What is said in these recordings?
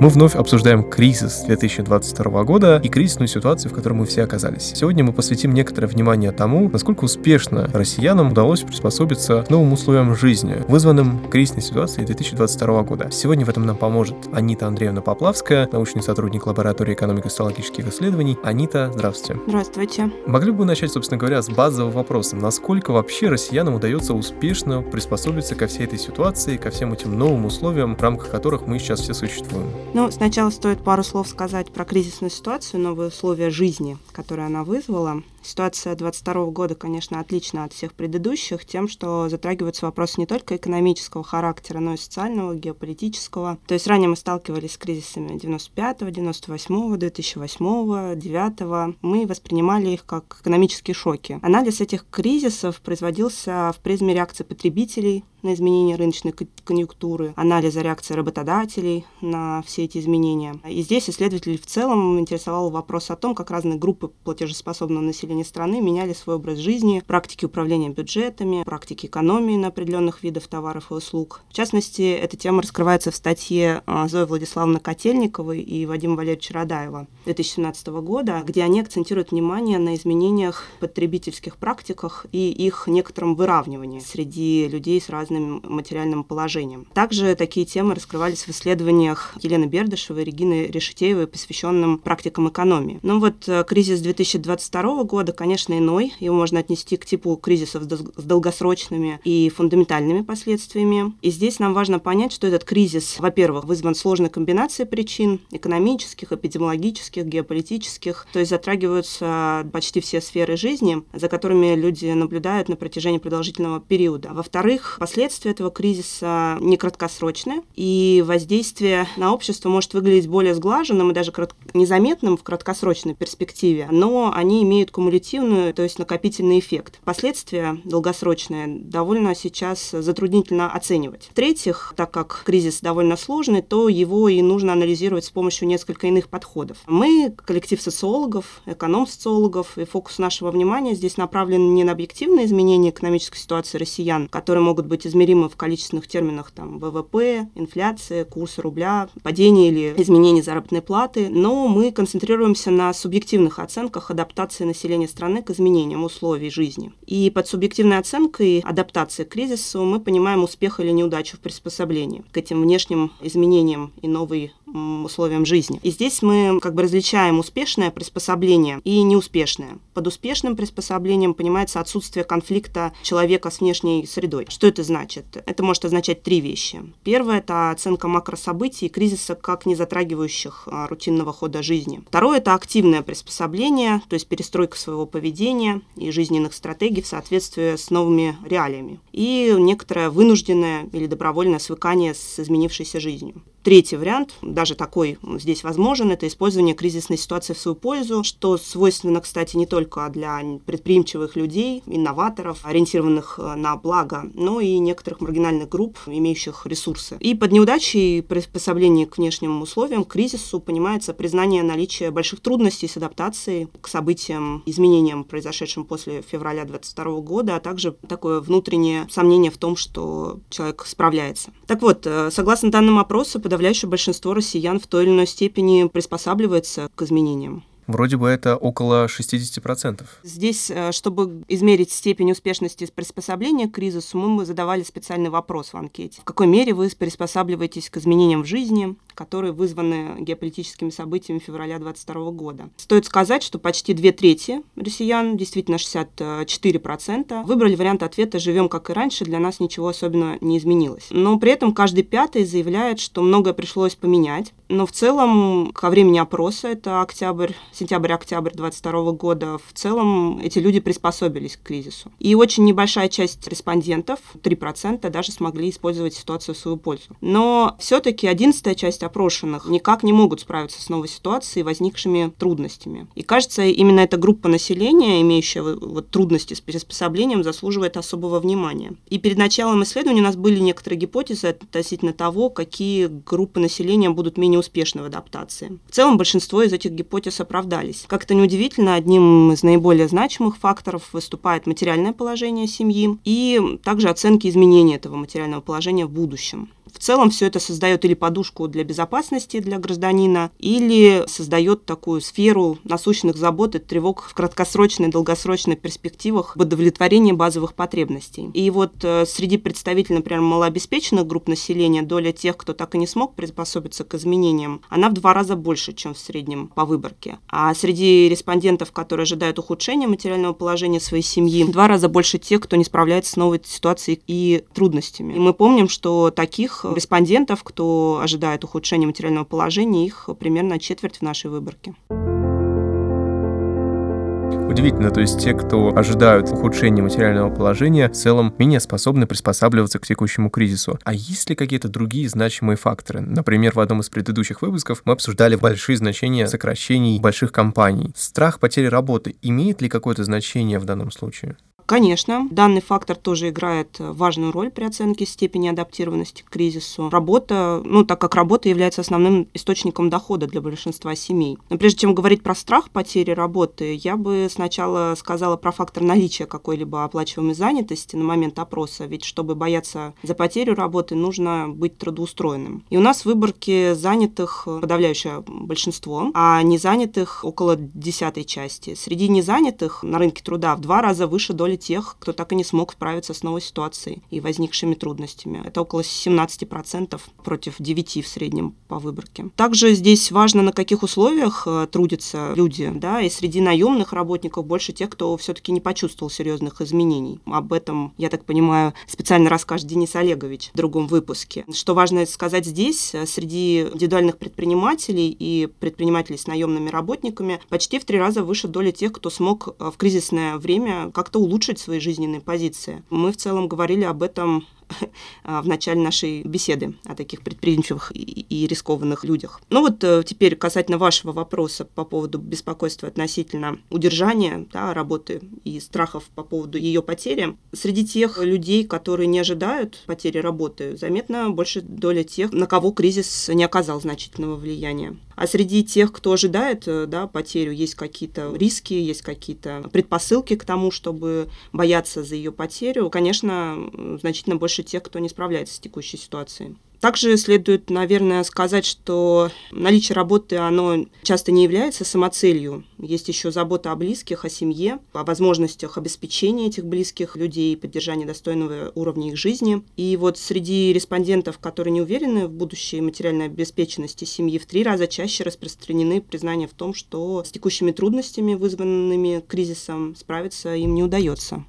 Мы вновь обсуждаем кризис 2022 года и кризисную ситуацию, в которой мы все оказались. Сегодня мы посвятим некоторое внимание тому, насколько успешно россиянам удалось приспособиться к новым условиям жизни, вызванным кризисной ситуацией 2022 года. Сегодня в этом нам поможет Анита Андреевна Поплавская, научный сотрудник лаборатории экономико-социологических исследований. Анита, здравствуйте. Здравствуйте. Могли бы вы начать, собственно говоря, с базового вопроса. Насколько вообще россиянам удается успешно приспособиться ко всей этой ситуации, ко всем этим новым условиям, в рамках которых мы сейчас все существуем? Ну, сначала стоит пару слов сказать про кризисную ситуацию, новые условия жизни, которые она вызвала. Ситуация 2022 года, конечно, отлична от всех предыдущих тем, что затрагиваются вопросы не только экономического характера, но и социального, геополитического. То есть ранее мы сталкивались с кризисами 95 98 2008 2009 Мы воспринимали их как экономические шоки. Анализ этих кризисов производился в призме реакции потребителей на изменения рыночной конъюнктуры, анализа реакции работодателей на все эти изменения. И здесь исследователи в целом интересовал вопрос о том, как разные группы платежеспособного населения страны меняли свой образ жизни, практики управления бюджетами, практики экономии на определенных видов товаров и услуг. В частности, эта тема раскрывается в статье а, Зои Владиславовны Котельниковой и Вадима Валерьевича Радаева 2017 года, где они акцентируют внимание на изменениях потребительских практиках и их некотором выравнивании среди людей с разными разным материальным положением. Также такие темы раскрывались в исследованиях Елены Бердышевой и Регины Решетеевой, посвященным практикам экономии. Но вот э, кризис 2022 года, конечно, иной. Его можно отнести к типу кризисов с долгосрочными и фундаментальными последствиями. И здесь нам важно понять, что этот кризис, во-первых, вызван сложной комбинацией причин экономических, эпидемиологических, геополитических, то есть затрагиваются почти все сферы жизни, за которыми люди наблюдают на протяжении продолжительного периода. Во-вторых, последствия последствия этого кризиса не краткосрочны, и воздействие на общество может выглядеть более сглаженным и даже незаметным в краткосрочной перспективе, но они имеют кумулятивную, то есть накопительный эффект. Последствия долгосрочные довольно сейчас затруднительно оценивать. В-третьих, так как кризис довольно сложный, то его и нужно анализировать с помощью несколько иных подходов. Мы, коллектив социологов, эконом-социологов, и фокус нашего внимания здесь направлен не на объективные изменения экономической ситуации россиян, которые могут быть измеримы в количественных терминах там, ВВП, инфляция, курс рубля, падение или изменение заработной платы, но мы концентрируемся на субъективных оценках адаптации населения страны к изменениям условий жизни. И под субъективной оценкой адаптации к кризису мы понимаем успех или неудачу в приспособлении к этим внешним изменениям и новой условиям жизни. И здесь мы как бы различаем успешное приспособление и неуспешное. Под успешным приспособлением понимается отсутствие конфликта человека с внешней средой. Что это значит? Это может означать три вещи. Первое – это оценка макрособытий и кризиса как не затрагивающих а, рутинного хода жизни. Второе – это активное приспособление, то есть перестройка своего поведения и жизненных стратегий в соответствии с новыми реалиями. И некоторое вынужденное или добровольное свыкание с изменившейся жизнью. Третий вариант, даже такой здесь возможен, это использование кризисной ситуации в свою пользу, что свойственно, кстати, не только для предприимчивых людей, инноваторов, ориентированных э, на благо, но и некоторых маргинальных групп, имеющих ресурсы. И под неудачей приспособления к внешним условиям, к кризису, понимается признание наличия больших трудностей с адаптацией к событиям, изменениям, произошедшим после февраля 2022 года, а также такое внутреннее сомнение в том, что человек справляется. Так вот, э, согласно данным опроса, подавляющее большинство россиян в той или иной степени приспосабливается к изменениям. Вроде бы это около 60%. Здесь, э, чтобы измерить степень успешности приспособления к кризису, мы задавали специальный вопрос в анкете. В какой мере вы приспосабливаетесь к изменениям в жизни, которые вызваны геополитическими событиями февраля 2022 года? Стоит сказать, что почти две трети россиян, действительно 64%, выбрали вариант ответа «живем как и раньше, для нас ничего особенно не изменилось». Но при этом каждый пятый заявляет, что многое пришлось поменять. Но в целом, ко времени опроса, это октябрь сентябрь-октябрь 2022 года, в целом эти люди приспособились к кризису. И очень небольшая часть респондентов, 3%, даже смогли использовать ситуацию в свою пользу. Но все-таки одиннадцатая часть опрошенных никак не могут справиться с новой ситуацией, возникшими трудностями. И кажется, именно эта группа населения, имеющая вот трудности с приспособлением, заслуживает особого внимания. И перед началом исследования у нас были некоторые гипотезы относительно того, какие группы населения будут менее успешны в адаптации. В целом большинство из этих гипотез оправдались. Как-то неудивительно, одним из наиболее значимых факторов выступает материальное положение семьи и также оценки изменения этого материального положения в будущем. В целом все это создает или подушку для безопасности для гражданина или создает такую сферу насущных забот и тревог в краткосрочной и долгосрочной перспективах в удовлетворении базовых потребностей. И вот э, среди представителей, например, малообеспеченных групп населения доля тех, кто так и не смог приспособиться к изменениям, она в два раза больше, чем в среднем по выборке. А среди респондентов, которые ожидают ухудшения материального положения своей семьи, в два раза больше тех, кто не справляется с новой ситуацией и трудностями. И мы помним, что таких респондентов, кто ожидает ухудшения материального положения, их примерно четверть в нашей выборке. Удивительно, то есть те, кто ожидают ухудшения материального положения, в целом менее способны приспосабливаться к текущему кризису. А есть ли какие-то другие значимые факторы? Например, в одном из предыдущих выпусков мы обсуждали большие значения сокращений больших компаний. Страх потери работы имеет ли какое-то значение в данном случае? Конечно, данный фактор тоже играет важную роль при оценке степени адаптированности к кризису. Работа, ну, так как работа является основным источником дохода для большинства семей. Но прежде чем говорить про страх потери работы, я бы сначала сказала про фактор наличия какой-либо оплачиваемой занятости на момент опроса, ведь чтобы бояться за потерю работы, нужно быть трудоустроенным. И у нас в выборке занятых подавляющее большинство, а незанятых около десятой части. Среди незанятых на рынке труда в два раза выше доли тех, кто так и не смог справиться с новой ситуацией и возникшими трудностями. Это около 17% против 9% в среднем по выборке. Также здесь важно, на каких условиях э, трудятся люди, да, и среди наемных работников больше тех, кто все-таки не почувствовал серьезных изменений. Об этом, я так понимаю, специально расскажет Денис Олегович в другом выпуске. Что важно сказать здесь, э, среди индивидуальных предпринимателей и предпринимателей с наемными работниками почти в три раза выше доля тех, кто смог э, в кризисное время как-то улучшить улучшить свои жизненные позиции. Мы в целом говорили об этом в начале нашей беседы о таких предприимчивых и рискованных людях. Ну вот э, теперь касательно вашего вопроса по поводу беспокойства относительно удержания да, работы и страхов по поводу ее потери. Среди тех людей, которые не ожидают потери работы, заметно больше доля тех, на кого кризис не оказал значительного влияния. А среди тех, кто ожидает э, да, потерю, есть какие-то риски, есть какие-то предпосылки к тому, чтобы бояться за ее потерю. Конечно, значительно больше тех, кто не справляется с текущей ситуацией. Также следует, наверное, сказать, что наличие работы, оно часто не является самоцелью. Есть еще забота о близких, о семье, о возможностях обеспечения этих близких людей, поддержания достойного уровня их жизни. И вот среди респондентов, которые не уверены в будущей материальной обеспеченности семьи, в три раза чаще распространены признания в том, что с текущими трудностями, вызванными кризисом, справиться им не удается.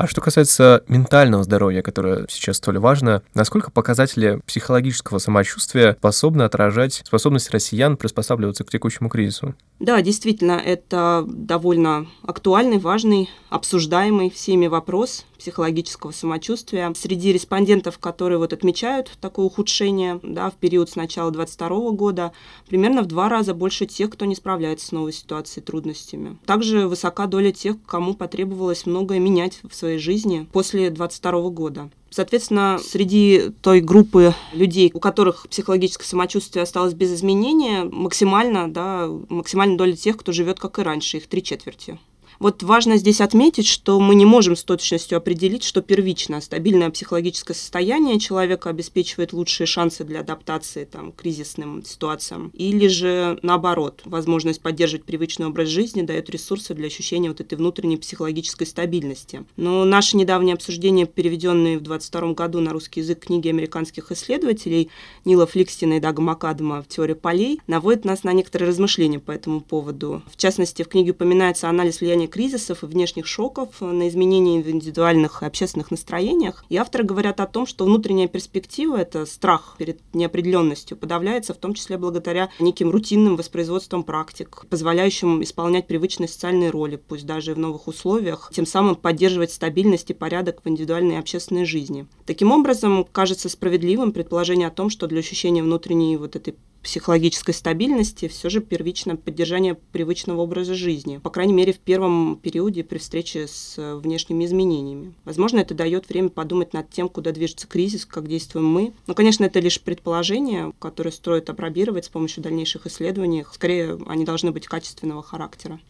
А что касается ментального здоровья, которое сейчас столь важно, насколько показатели психологического самочувствия способны отражать способность россиян приспосабливаться к текущему кризису? Да, действительно, это довольно актуальный, важный, обсуждаемый всеми вопрос психологического самочувствия. Среди респондентов, которые вот отмечают такое ухудшение да, в период с начала 2022 года, примерно в два раза больше тех, кто не справляется с новой ситуацией, трудностями. Также высока доля тех, кому потребовалось многое менять в своей жизни после 2022 года. Соответственно, среди той группы людей, у которых психологическое самочувствие осталось без изменения, максимально, да, максимальная доля тех, кто живет как и раньше, их три четверти. Вот важно здесь отметить, что мы не можем с точностью определить, что первично стабильное психологическое состояние человека обеспечивает лучшие шансы для адаптации там, к кризисным ситуациям, или же наоборот, возможность поддерживать привычный образ жизни дает ресурсы для ощущения вот этой внутренней психологической стабильности. Но наше недавнее обсуждение, переведенное в 2022 году на русский язык книги американских исследователей Нила Фликстина и Дага Макадама в «Теории полей», наводит нас на некоторые размышления по этому поводу. В частности, в книге упоминается анализ влияния кризисов и внешних шоков, на изменения в индивидуальных и общественных настроениях. И авторы говорят о том, что внутренняя перспектива, это страх перед неопределенностью, подавляется в том числе благодаря неким рутинным воспроизводством практик, позволяющим исполнять привычные социальные роли, пусть даже и в новых условиях, тем самым поддерживать стабильность и порядок в индивидуальной и общественной жизни. Таким образом, кажется справедливым предположение о том, что для ощущения внутренней вот этой психологической стабильности все же первично поддержание привычного образа жизни, по крайней мере, в первом периоде при встрече с внешними изменениями. Возможно, это дает время подумать над тем, куда движется кризис, как действуем мы. Но, конечно, это лишь предположения, которые стоит опробировать с помощью дальнейших исследований. Скорее, они должны быть качественного характера.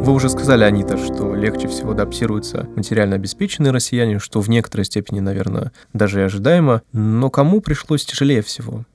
Вы уже сказали, Анита, что легче всего адаптируются материально обеспеченные россияне, что в некоторой степени, наверное, даже и ожидаемо. Но кому пришлось тяжелее всего?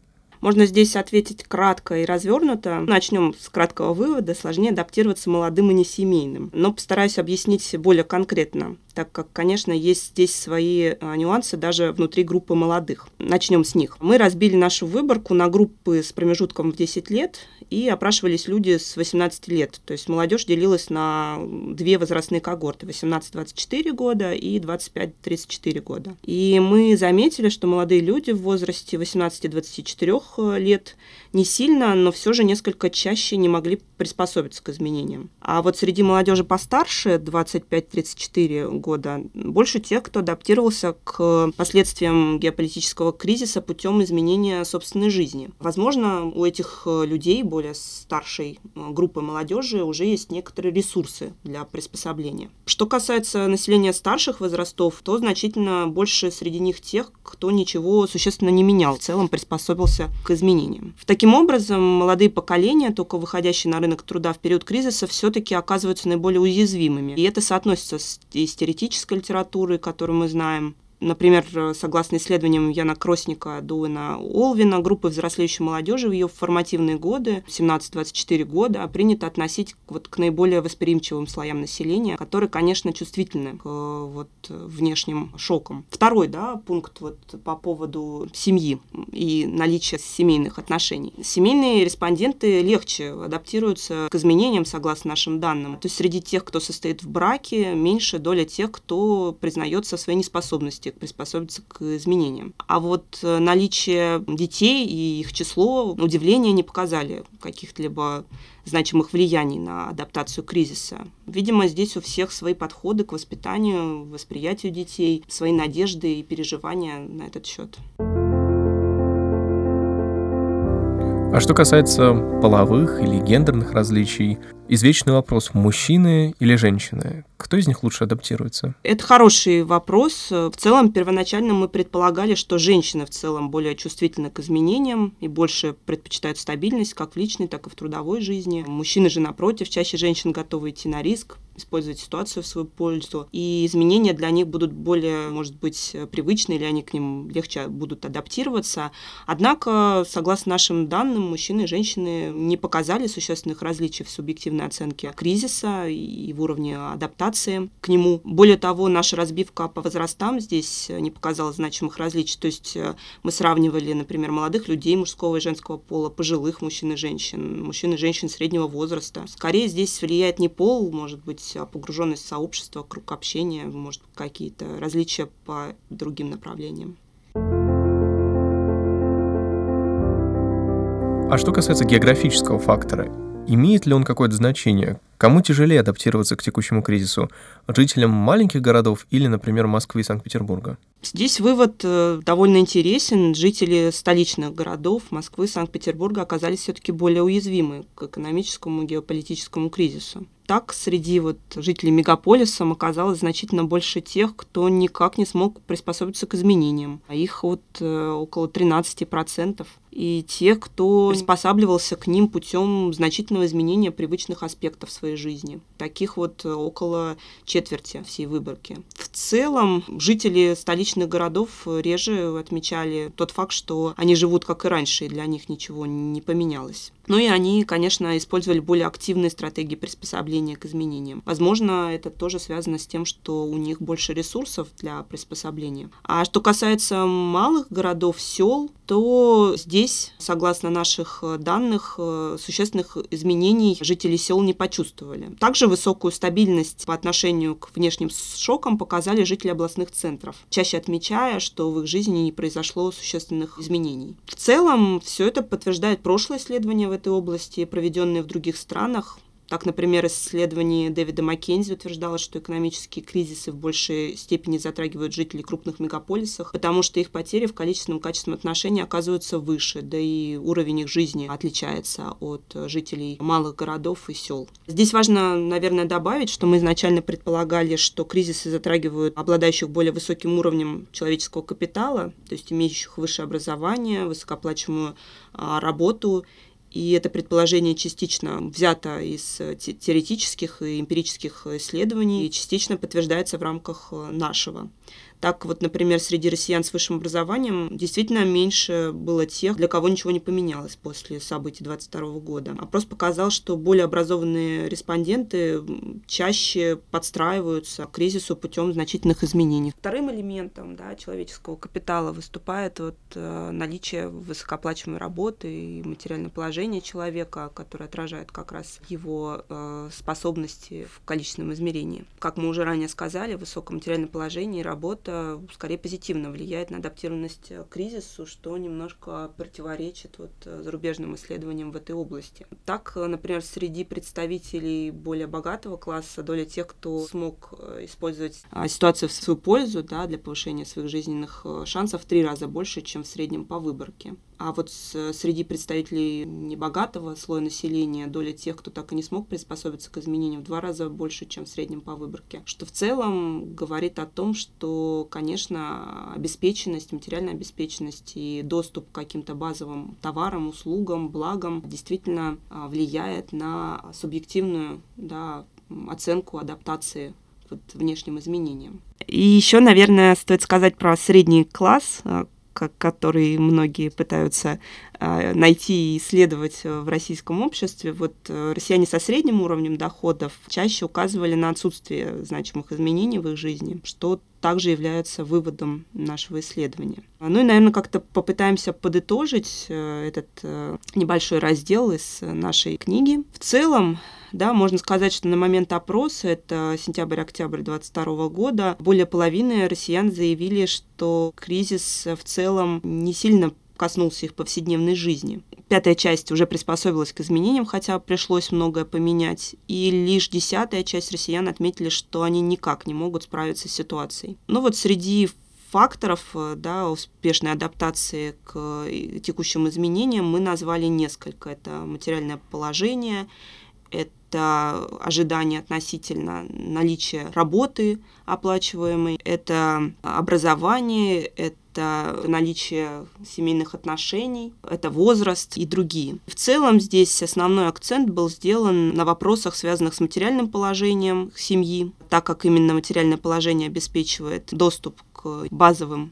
Можно здесь ответить кратко и развернуто. Начнем с краткого вывода. Сложнее адаптироваться молодым и несемейным. Но постараюсь объяснить более конкретно так как, конечно, есть здесь свои а, нюансы даже внутри группы молодых. Начнем с них. Мы разбили нашу выборку на группы с промежутком в 10 лет и опрашивались люди с 18 лет. То есть молодежь делилась на две возрастные когорты – 18-24 года и 25-34 года. И мы заметили, что молодые люди в возрасте 18-24 лет не сильно, но все же несколько чаще не могли приспособиться к изменениям. А вот среди молодежи постарше, 25-34 года, больше тех, кто адаптировался к последствиям геополитического кризиса путем изменения собственной жизни. Возможно, у этих людей, более старшей группы молодежи, уже есть некоторые ресурсы для приспособления. Что касается населения старших возрастов, то значительно больше среди них тех, кто ничего существенно не менял, в целом приспособился к изменениям. Таким образом, молодые поколения, только выходящие на рынок труда в период кризиса, все-таки оказываются наиболее уязвимыми. И это соотносится с, и с теоретической литературой, которую мы знаем, Например, согласно исследованиям Яна Кросника, Дуэна Олвина, группы взрослеющей молодежи в ее формативные годы, 17-24 года, принято относить вот к наиболее восприимчивым слоям населения, которые, конечно, чувствительны к вот, внешним шокам. Второй да, пункт вот, по поводу семьи и наличия семейных отношений. Семейные респонденты легче адаптируются к изменениям, согласно нашим данным. То есть среди тех, кто состоит в браке, меньше доля тех, кто признается своей неспособности приспособиться к изменениям. А вот э, наличие детей и их число удивления не показали каких-либо значимых влияний на адаптацию кризиса. Видимо, здесь у всех свои подходы к воспитанию, восприятию детей, свои надежды и переживания на этот счет. А что касается половых или гендерных различий, извечный вопрос, мужчины или женщины? Кто из них лучше адаптируется? Это хороший вопрос. В целом, первоначально мы предполагали, что женщины в целом более чувствительны к изменениям и больше предпочитают стабильность как в личной, так и в трудовой жизни. Мужчины же, напротив, чаще женщин готовы идти на риск, использовать ситуацию в свою пользу. И изменения для них будут более, может быть, привычны, или они к ним легче будут адаптироваться. Однако, согласно нашим данным, мужчины и женщины не показали существенных различий в субъективной оценке кризиса и в уровне адаптации к нему. Более того, наша разбивка по возрастам здесь не показала значимых различий. То есть э, мы сравнивали, например, молодых людей мужского и женского пола, пожилых мужчин и женщин, мужчин и женщин среднего возраста. Скорее здесь влияет не пол, может быть а, погруженность в сообщество, круг общения, может, какие-то различия по другим направлениям. А что касается географического фактора, имеет ли он какое-то значение? Кому тяжелее адаптироваться к текущему кризису? Жителям маленьких городов или, например, Москвы и Санкт-Петербурга? Здесь вывод э, довольно интересен. Жители столичных городов Москвы Санкт-Петербурга оказались все-таки более уязвимы к экономическому и геополитическому кризису. Так, среди вот жителей мегаполиса оказалось значительно больше тех, кто никак не смог приспособиться к изменениям. А их вот э, около 13%. И тех, кто приспосабливался к ним путем значительного изменения привычных аспектов своей жизни. Таких вот э, около четверти всей выборки. В целом, жители столичных городов э, реже отмечали тот факт, что они живут как и раньше, и для них ничего не поменялось. Ну и они, конечно, использовали более активные стратегии приспособления к изменениям. Возможно, это тоже связано с тем, что у них больше ресурсов для приспособления. А что касается малых городов, сел, то здесь, согласно наших э, данных, э, существенных изменений жители сел не почувствовали. Также высокую стабильность по отношению к внешним шокам показали жители областных центров, чаще отмечая, что в их жизни не произошло существенных изменений. В целом, все это подтверждает прошлое исследование этой области, проведенные в других странах. Так, например, исследование Дэвида Маккензи утверждало, что экономические кризисы в большей степени затрагивают жителей крупных мегаполисов, потому что их потери в количественном качественном отношении оказываются выше, да и уровень их жизни отличается от жителей малых городов и сел. Здесь важно, наверное, добавить, что мы изначально предполагали, что кризисы затрагивают обладающих более высоким уровнем человеческого капитала, то есть имеющих высшее образование, высокооплачиваемую а, работу И это предположение частично взято из теоретических и эмпирических исследований и частично подтверждается в рамках нашего. Так вот, например, среди россиян с высшим образованием действительно меньше было тех, для кого ничего не поменялось после событий 22 года. Опрос показал, что более образованные респонденты чаще подстраиваются к кризису путем значительных изменений. Вторым элементом да, человеческого капитала выступает вот, э, наличие высокооплачиваемой работы и материальное положение человека, которое отражает как раз его э, способности в количественном измерении. Как мы уже ранее сказали, высокое материальное положение и работа это скорее позитивно влияет на адаптированность к кризису, что немножко противоречит вот зарубежным исследованиям в этой области. Так, например, среди представителей более богатого класса доля тех, кто смог э, использовать а, ситуацию в свою пользу да, для повышения своих жизненных э, шансов в три раза больше, чем в среднем по выборке. А вот среди представителей небогатого слоя населения доля тех, кто так и не смог приспособиться к изменениям, в два раза больше, чем в среднем по выборке. Что в целом говорит о том, что, конечно, обеспеченность, материальная обеспеченность и доступ к каким-то базовым товарам, услугам, благам действительно а, влияет на субъективную да, оценку адаптации вот, внешним изменениям. И еще, наверное, стоит сказать про средний класс, а, который многие пытаются а, найти и исследовать э, в российском обществе, вот э, россияне со средним уровнем доходов чаще указывали на отсутствие значимых изменений в их жизни, что также является выводом нашего исследования. Ну и, наверное, как-то попытаемся подытожить э, этот небольшой раздел из нашей книги. В целом, да, можно сказать, что на момент опроса, это сентябрь-октябрь 2022 года, более половины россиян заявили, что кризис в целом не сильно коснулся их повседневной жизни. Пятая часть уже приспособилась к изменениям, хотя пришлось многое поменять. И лишь десятая часть россиян отметили, что они никак не могут справиться с ситуацией. Но вот среди факторов да, успешной адаптации к текущим изменениям мы назвали несколько. Это материальное положение, это ожидание относительно наличия работы оплачиваемой, это образование, это наличие семейных отношений, это возраст и другие. В целом здесь основной акцент был сделан на вопросах, связанных с материальным положением семьи, так как именно материальное положение обеспечивает доступ к базовым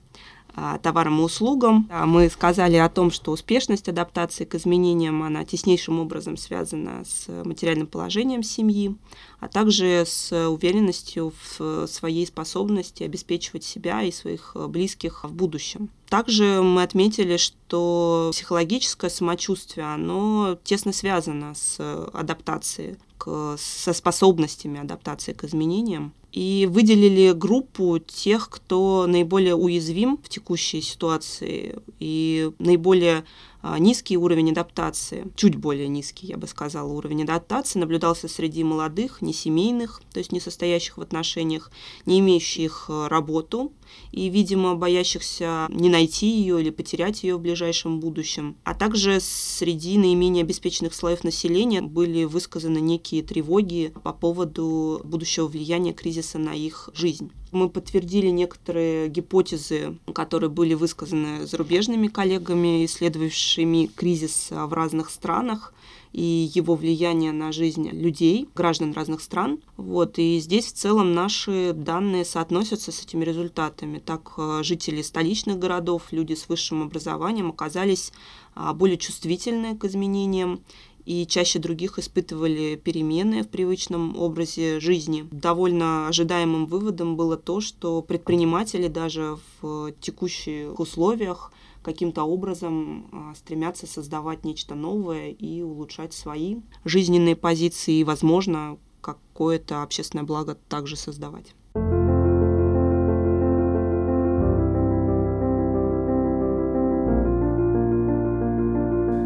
товарам и услугам. А, мы сказали о том, что успешность адаптации к изменениям, она теснейшим образом связана с материальным положением семьи, а также с уверенностью в своей способности обеспечивать себя и своих близких в будущем. Также мы отметили, что психологическое самочувствие, оно тесно связано с адаптацией, со способностями адаптации к изменениям и выделили группу тех, кто наиболее уязвим в текущей ситуации и наиболее а, низкий уровень адаптации, чуть более низкий, я бы сказала, уровень адаптации наблюдался среди молодых, несемейных, то есть не состоящих в отношениях, не имеющих а, работу и, видимо, боящихся не найти ее или потерять ее в ближайшем будущем. А также среди наименее обеспеченных слоев населения были высказаны некие тревоги по поводу будущего влияния кризиса на их жизнь. Мы подтвердили некоторые гипотезы, которые были высказаны зарубежными коллегами, исследовавшими кризис в разных странах и его влияние на жизнь людей, граждан разных стран. Вот, и здесь в целом наши данные соотносятся с этими результатами. Так, э, жители столичных городов, люди с высшим образованием оказались а, более чувствительны к изменениям и чаще других испытывали перемены в привычном образе жизни. Довольно ожидаемым выводом было то, что предприниматели даже в текущих условиях каким-то образом а, стремятся создавать нечто новое и улучшать свои жизненные позиции и, возможно, какое-то общественное благо также создавать.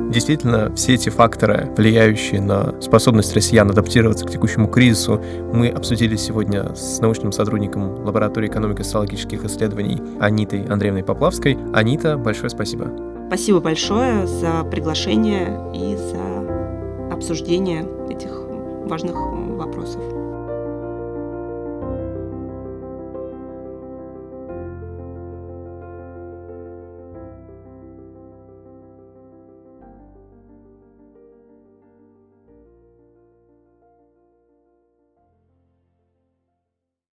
Действительно, все эти факторы, влияющие на способность россиян адаптироваться к текущему кризису, мы обсудили сегодня с научным сотрудником лаборатории экономико-социологических исследований Анитой Андреевной Поплавской. Анита, большое спасибо. Спасибо большое за приглашение и за обсуждение этих важных вопросов.